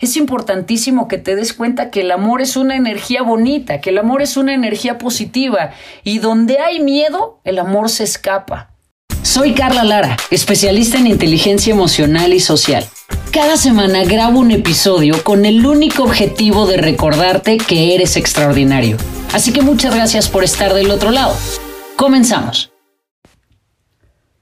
Es importantísimo que te des cuenta que el amor es una energía bonita, que el amor es una energía positiva y donde hay miedo, el amor se escapa. Soy Carla Lara, especialista en inteligencia emocional y social. Cada semana grabo un episodio con el único objetivo de recordarte que eres extraordinario. Así que muchas gracias por estar del otro lado. Comenzamos.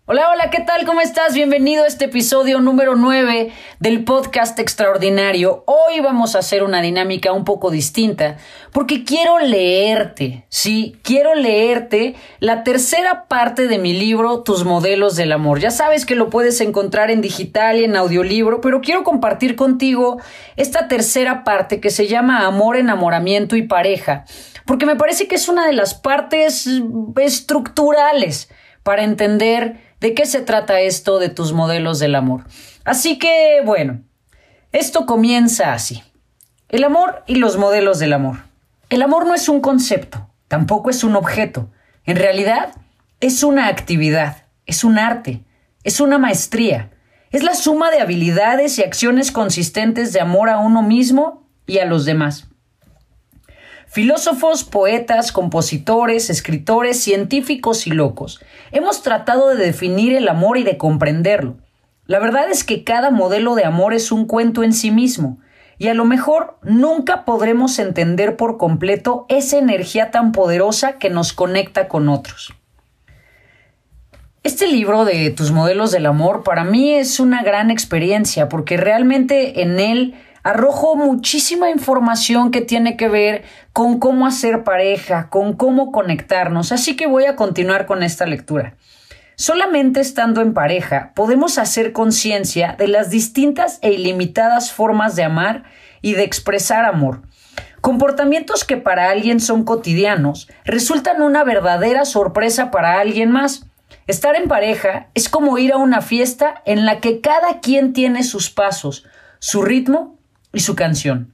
Hola, hola, ¿qué tal? ¿Cómo estás? Bienvenido a este episodio número 9 del podcast extraordinario. Hoy vamos a hacer una dinámica un poco distinta porque quiero leerte, sí, quiero leerte la tercera parte de mi libro Tus modelos del amor. Ya sabes que lo puedes encontrar en digital y en audiolibro, pero quiero compartir contigo esta tercera parte que se llama Amor, enamoramiento y pareja, porque me parece que es una de las partes estructurales para entender ¿De qué se trata esto de tus modelos del amor? Así que, bueno, esto comienza así. El amor y los modelos del amor. El amor no es un concepto, tampoco es un objeto. En realidad, es una actividad, es un arte, es una maestría. Es la suma de habilidades y acciones consistentes de amor a uno mismo y a los demás. Filósofos, poetas, compositores, escritores, científicos y locos. Hemos tratado de definir el amor y de comprenderlo. La verdad es que cada modelo de amor es un cuento en sí mismo, y a lo mejor nunca podremos entender por completo esa energía tan poderosa que nos conecta con otros. Este libro de tus modelos del amor para mí es una gran experiencia porque realmente en él arrojo muchísima información que tiene que ver con cómo hacer pareja, con cómo conectarnos, así que voy a continuar con esta lectura. Solamente estando en pareja podemos hacer conciencia de las distintas e ilimitadas formas de amar y de expresar amor. Comportamientos que para alguien son cotidianos resultan una verdadera sorpresa para alguien más. Estar en pareja es como ir a una fiesta en la que cada quien tiene sus pasos, su ritmo y su canción.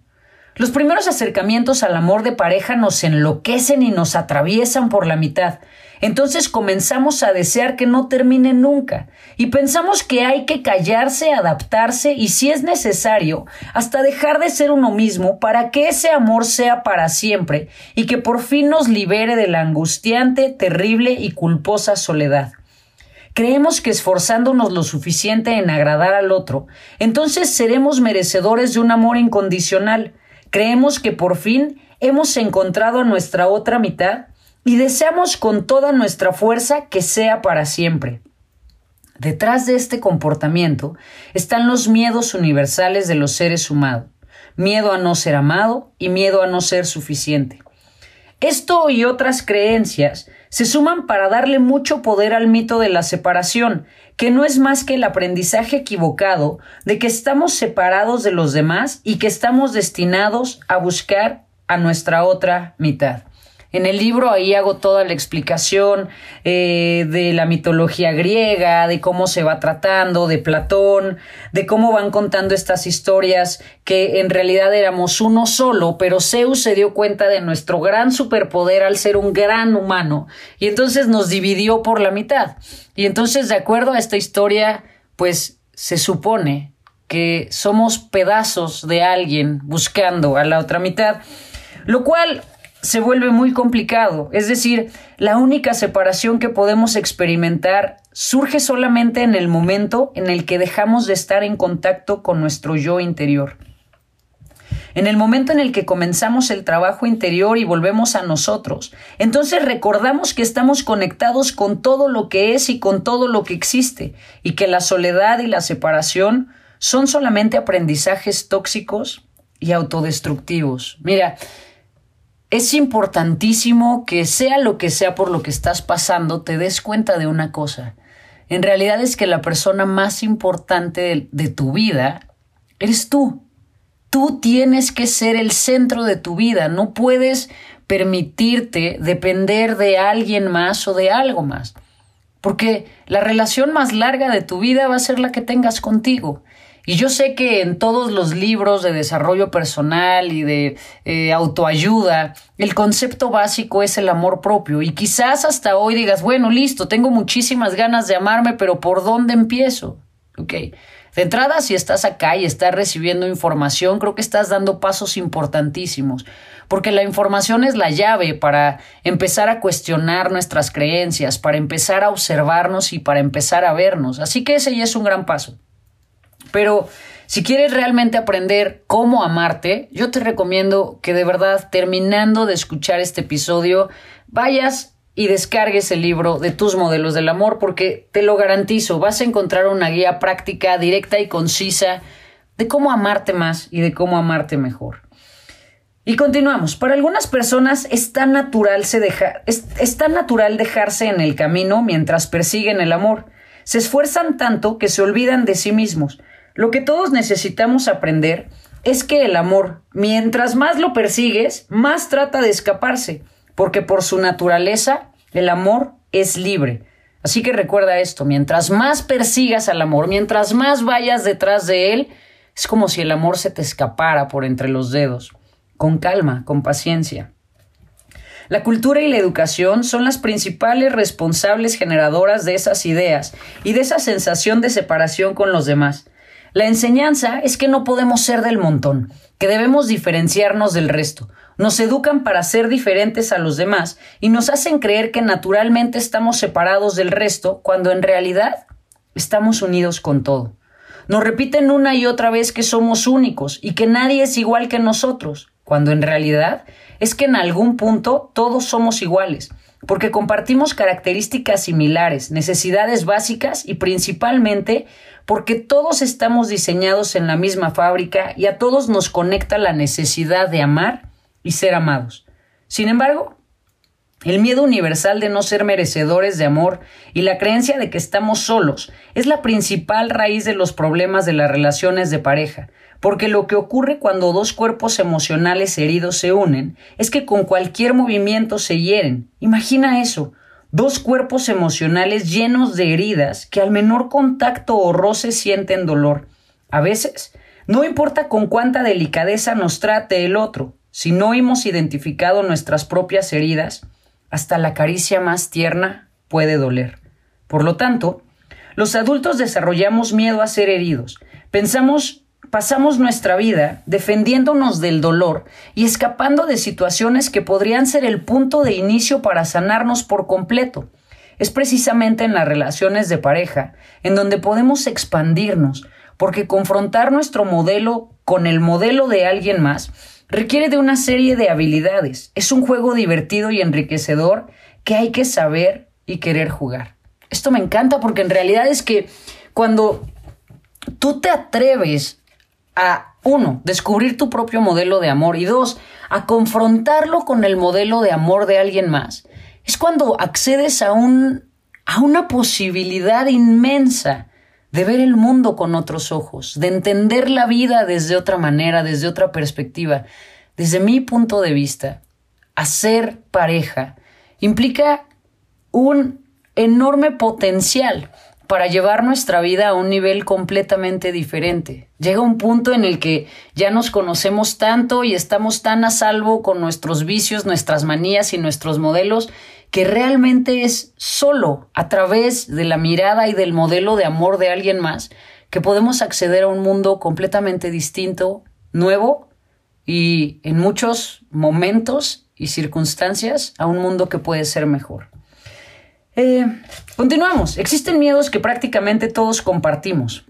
Los primeros acercamientos al amor de pareja nos enloquecen y nos atraviesan por la mitad. Entonces comenzamos a desear que no termine nunca y pensamos que hay que callarse, adaptarse y si es necesario, hasta dejar de ser uno mismo para que ese amor sea para siempre y que por fin nos libere de la angustiante, terrible y culposa soledad. Creemos que esforzándonos lo suficiente en agradar al otro, entonces seremos merecedores de un amor incondicional. Creemos que por fin hemos encontrado a nuestra otra mitad y deseamos con toda nuestra fuerza que sea para siempre. Detrás de este comportamiento están los miedos universales de los seres humanos, miedo a no ser amado y miedo a no ser suficiente. Esto y otras creencias se suman para darle mucho poder al mito de la separación, que no es más que el aprendizaje equivocado de que estamos separados de los demás y que estamos destinados a buscar a nuestra otra mitad. En el libro ahí hago toda la explicación eh, de la mitología griega, de cómo se va tratando, de Platón, de cómo van contando estas historias que en realidad éramos uno solo, pero Zeus se dio cuenta de nuestro gran superpoder al ser un gran humano y entonces nos dividió por la mitad. Y entonces, de acuerdo a esta historia, pues se supone que somos pedazos de alguien buscando a la otra mitad, lo cual se vuelve muy complicado. Es decir, la única separación que podemos experimentar surge solamente en el momento en el que dejamos de estar en contacto con nuestro yo interior. En el momento en el que comenzamos el trabajo interior y volvemos a nosotros, entonces recordamos que estamos conectados con todo lo que es y con todo lo que existe, y que la soledad y la separación son solamente aprendizajes tóxicos y autodestructivos. Mira, es importantísimo que sea lo que sea por lo que estás pasando, te des cuenta de una cosa. En realidad es que la persona más importante de, tu vida eres tú. Tú tienes que ser el centro de tu vida. No puedes permitirte depender de alguien más o de algo más. Porque la relación más larga de tu vida va a ser la que tengas contigo. Y yo sé que en todos los libros de desarrollo personal y de eh, autoayuda, el concepto básico es el amor propio. Y quizás hasta hoy digas, bueno, listo, tengo muchísimas ganas de amarme, pero ¿por dónde empiezo? Ok. De entrada, si estás acá y estás recibiendo información, creo que estás dando pasos importantísimos, porque la información es la llave para empezar a cuestionar nuestras creencias, para empezar a observarnos y para empezar a vernos. Así que ese ya es un gran paso. Pero si quieres realmente aprender cómo amarte, yo te recomiendo que de verdad, terminando de escuchar este episodio, vayas y descargues el libro de tus modelos del amor porque te lo garantizo, vas a encontrar una guía práctica, directa y concisa de cómo amarte más y de cómo amarte mejor. Y continuamos. Para algunas personas es tan natural, se es, es tan natural dejarse en el camino mientras persiguen el amor. Se esfuerzan tanto que se olvidan de sí mismos. Lo que todos necesitamos aprender es que el amor, mientras más lo persigues, más trata de escaparse porque por su naturaleza el amor es libre. Así que recuerda esto, mientras más persigas al amor, mientras más vayas detrás de él, es como si el amor se te escapara por entre los dedos. Con calma, con paciencia. La cultura y la educación son las principales responsables generadoras de esas ideas y de esa sensación de separación con los demás. La enseñanza es que no podemos ser del montón, que debemos diferenciarnos del resto. Nos educan para ser diferentes a los demás y nos hacen creer que naturalmente estamos separados del resto cuando en realidad estamos unidos con todo. Nos repiten una y otra vez que somos únicos y que nadie es igual que nosotros, cuando en realidad es que en algún punto todos somos iguales, porque compartimos características similares, necesidades básicas y principalmente porque todos estamos diseñados en la misma fábrica y a todos nos conecta la necesidad de amar y ser amados. Sin embargo, el miedo universal de no ser merecedores de amor y la creencia de que estamos solos es la principal raíz de los problemas de las relaciones de pareja, porque lo que ocurre cuando dos cuerpos emocionales heridos se unen es que con cualquier movimiento se hieren. Imagina eso, Dos cuerpos emocionales llenos de heridas que al menor contacto o roce sienten dolor. A veces, no importa con cuánta delicadeza nos trate el otro, si no hemos identificado nuestras propias heridas, hasta la caricia más tierna puede doler. Por lo tanto, los adultos desarrollamos miedo a ser heridos. Pensamos pasamos nuestra vida defendiéndonos del dolor y escapando de situaciones que podrían ser el punto de inicio para sanarnos por completo. Es precisamente en las relaciones de pareja en donde podemos expandirnos, porque confrontar nuestro modelo con el modelo de alguien más requiere de una serie de habilidades. Es un juego divertido y enriquecedor que hay que saber y querer jugar. Esto me encanta porque en realidad es que cuando tú te atreves a, uno, descubrir tu propio modelo de amor y dos, a confrontarlo con el modelo de amor de alguien más, es cuando accedes a, un, a una posibilidad inmensa de ver el mundo con otros ojos, de entender la vida desde otra manera, desde otra perspectiva. Desde mi punto de vista, hacer pareja implica un enorme potencial para llevar nuestra vida a un nivel completamente diferente. Llega un punto en el que ya nos conocemos tanto y estamos tan a salvo con nuestros vicios, nuestras manías y nuestros modelos que realmente es solo a través de la mirada y del modelo de amor de alguien más que podemos acceder a un mundo completamente distinto, nuevo y en muchos momentos y circunstancias a un mundo que puede ser mejor. Eh, continuamos. Existen miedos que prácticamente todos compartimos.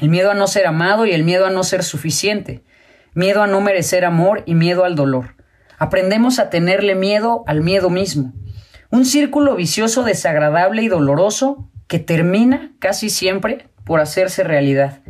El miedo a no ser amado y el miedo a no ser suficiente. Miedo a no merecer amor y miedo al dolor. Aprendemos a tenerle miedo al miedo mismo. Un círculo vicioso desagradable y doloroso que termina casi siempre por hacerse realidad.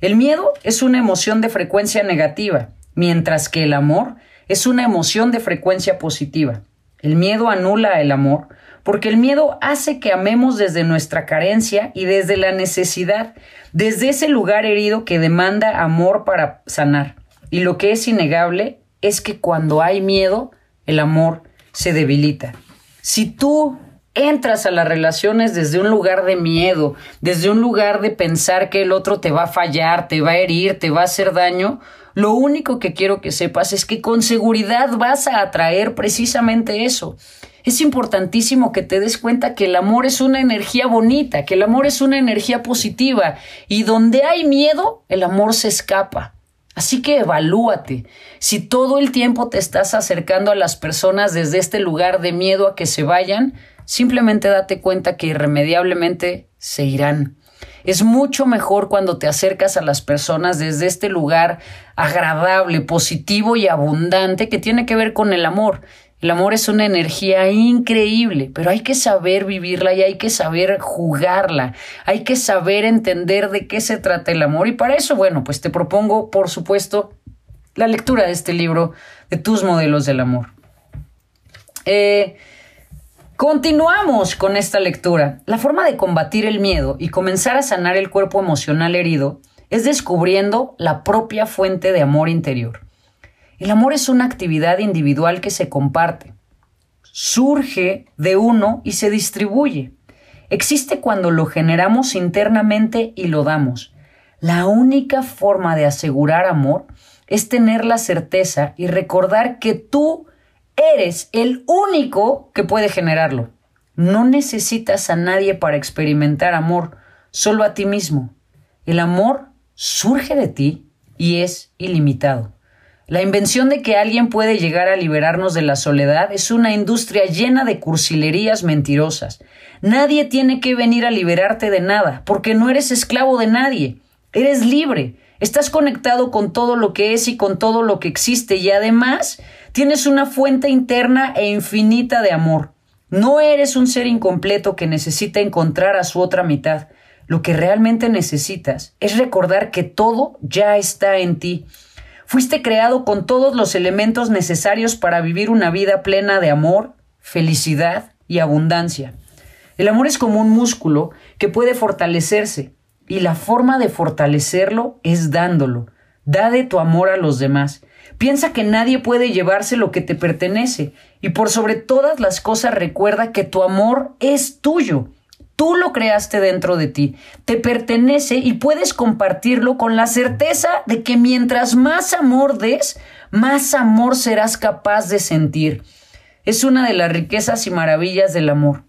El miedo es una emoción de frecuencia negativa, mientras que el amor es una emoción de frecuencia positiva. El miedo anula el amor porque el miedo hace que amemos desde nuestra carencia y desde la necesidad, desde ese lugar herido que demanda amor para sanar. Y lo que es innegable es que cuando hay miedo, el amor se debilita. Si tú entras a las relaciones desde un lugar de miedo, desde un lugar de pensar que el otro te va a fallar, te va a herir, te va a hacer daño, lo único que quiero que sepas es que con seguridad vas a atraer precisamente eso. Es importantísimo que te des cuenta que el amor es una energía bonita, que el amor es una energía positiva y donde hay miedo, el amor se escapa. Así que evalúate. Si todo el tiempo te estás acercando a las personas desde este lugar de miedo a que se vayan, simplemente date cuenta que irremediablemente se irán. Es mucho mejor cuando te acercas a las personas desde este lugar agradable, positivo y abundante que tiene que ver con el amor. El amor es una energía increíble, pero hay que saber vivirla y hay que saber jugarla. Hay que saber entender de qué se trata el amor. Y para eso, bueno, pues te propongo, por supuesto, la lectura de este libro, de tus modelos del amor. Eh, continuamos con esta lectura. La forma de combatir el miedo y comenzar a sanar el cuerpo emocional herido es descubriendo la propia fuente de amor interior. El amor es una actividad individual que se comparte. Surge de uno y se distribuye. Existe cuando lo generamos internamente y lo damos. La única forma de asegurar amor es tener la certeza y recordar que tú eres el único que puede generarlo. No necesitas a nadie para experimentar amor, solo a ti mismo. El amor surge de ti y es ilimitado. La invención de que alguien puede llegar a liberarnos de la soledad es una industria llena de cursilerías mentirosas. Nadie tiene que venir a liberarte de nada, porque no eres esclavo de nadie. Eres libre. Estás conectado con todo lo que es y con todo lo que existe y además tienes una fuente interna e infinita de amor. No eres un ser incompleto que necesita encontrar a su otra mitad. Lo que realmente necesitas es recordar que todo ya está en ti Fuiste creado con todos los elementos necesarios para vivir una vida plena de amor, felicidad y abundancia. El amor es como un músculo que puede fortalecerse y la forma de fortalecerlo es dándolo. Da de tu amor a los demás. Piensa que nadie puede llevarse lo que te pertenece y por sobre todas las cosas recuerda que tu amor es tuyo Tú lo creaste dentro de ti, te pertenece y puedes compartirlo con la certeza de que mientras más amor des, más amor serás capaz de sentir. Es una de las riquezas y maravillas del amor.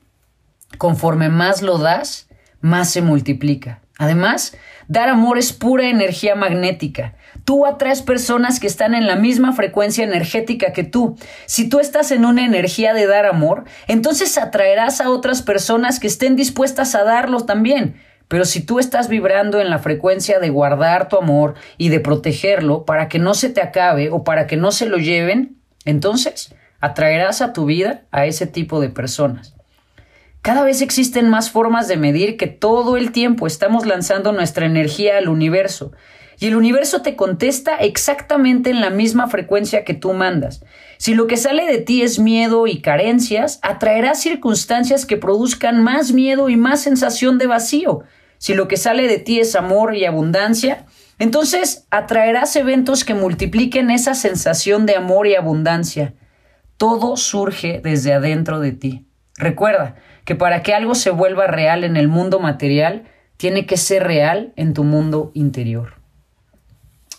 Conforme más lo das, más se multiplica. Además, dar amor es pura energía magnética. Tú atraes personas que están en la misma frecuencia energética que tú. Si tú estás en una energía de dar amor, entonces atraerás a otras personas que estén dispuestas a darlo también. Pero si tú estás vibrando en la frecuencia de guardar tu amor y de protegerlo para que no se te acabe o para que no se lo lleven, entonces atraerás a tu vida a ese tipo de personas. Cada vez existen más formas de medir que todo el tiempo estamos lanzando nuestra energía al universo y el universo te contesta exactamente en la misma frecuencia que tú mandas. Si lo que sale de ti es miedo y carencias, atraerás circunstancias que produzcan más miedo y más sensación de vacío. Si lo que sale de ti es amor y abundancia, entonces atraerás eventos que multipliquen esa sensación de amor y abundancia. Todo surge desde adentro de ti. Recuerda que para que algo se vuelva real en el mundo material, tiene que ser real en tu mundo interior.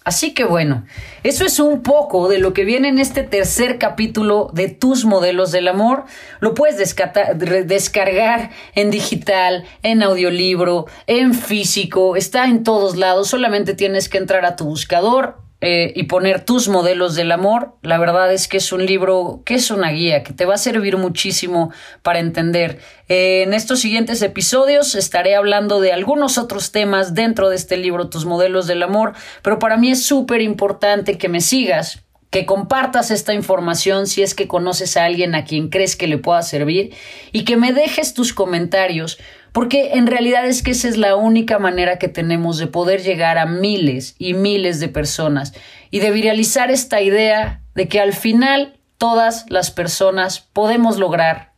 Así que bueno, eso es un poco de lo que viene en este tercer capítulo de tus modelos del amor. Lo puedes descargar en digital, en audiolibro, en físico, está en todos lados, solamente tienes que entrar a tu buscador, eh, y poner tus modelos del amor, la verdad es que es un libro, que es una guía, que te va a servir muchísimo para entender. Eh, en estos siguientes episodios estaré hablando de algunos otros temas dentro de este libro, Tus modelos del amor, pero para mí es súper importante que me sigas que compartas esta información si es que conoces a alguien a quien crees que le pueda servir y que me dejes tus comentarios, porque en realidad es que esa es la única manera que tenemos de poder llegar a miles y miles de personas y de viralizar esta idea de que al final todas las personas podemos lograr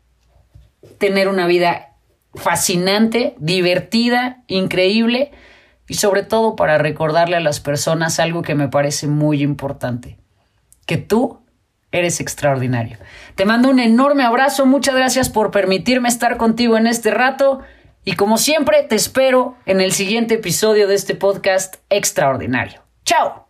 tener una vida fascinante, divertida, increíble y sobre todo para recordarle a las personas algo que me parece muy importante que tú eres extraordinario. Te mando un enorme abrazo, muchas gracias por permitirme estar contigo en este rato y como siempre te espero en el siguiente episodio de este podcast extraordinario. ¡Chao!